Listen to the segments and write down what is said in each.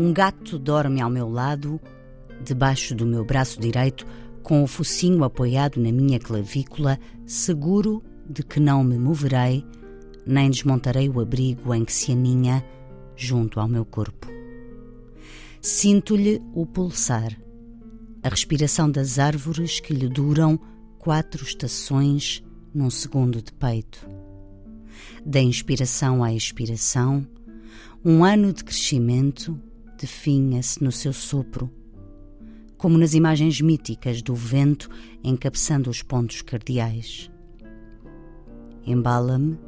Um gato dorme ao meu lado, debaixo do meu braço direito, com o focinho apoiado na minha clavícula, seguro de que não me moverei, nem desmontarei o abrigo em que se aninha junto ao meu corpo. Sinto-lhe o pulsar, a respiração das árvores que lhe duram quatro estações num segundo de peito. Da inspiração à expiração, um ano de crescimento definha-se no seu sopro, como nas imagens míticas do vento encabeçando os pontos cardeais. Embala-me,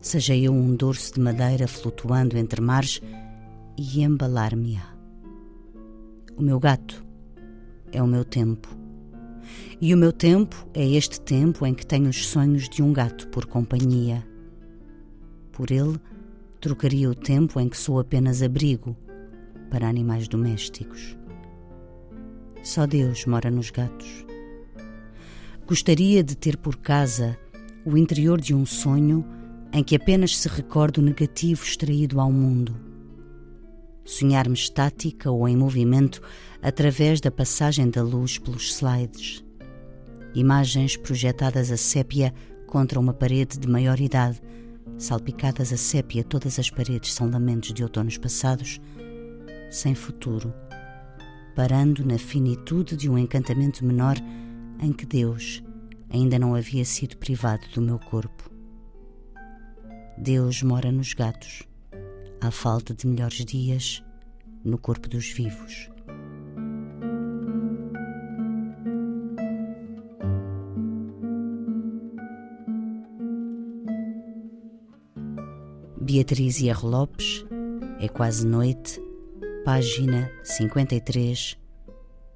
seja eu um dorso de madeira flutuando entre mares, e embalar-me-á. O meu gato é o meu tempo. E o meu tempo é este tempo em que tenho os sonhos de um gato por companhia. Por ele, trocaria o tempo em que sou apenas abrigo para animais domésticos. Só Deus mora nos gatos. Gostaria de ter por casa o interior de um sonho em que apenas se recorde o negativo extraído ao mundo. Sonhar-me estática ou em movimento através da passagem da luz pelos slides. Imagens projetadas a sépia contra uma parede de maior idade, salpicadas a sépia, todas as paredes são lamentos de outonos passados sem futuro, parando na finitude de um encantamento menor em que Deus ainda não havia sido privado do meu corpo. Deus mora nos gatos, à falta de melhores dias, no corpo dos vivos. Beatriz R. Lopes, É Quase Noite, página 53,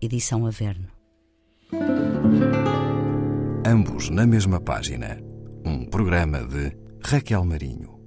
edição Averno. Ambos na mesma página. Um programa de Raquel Marinho.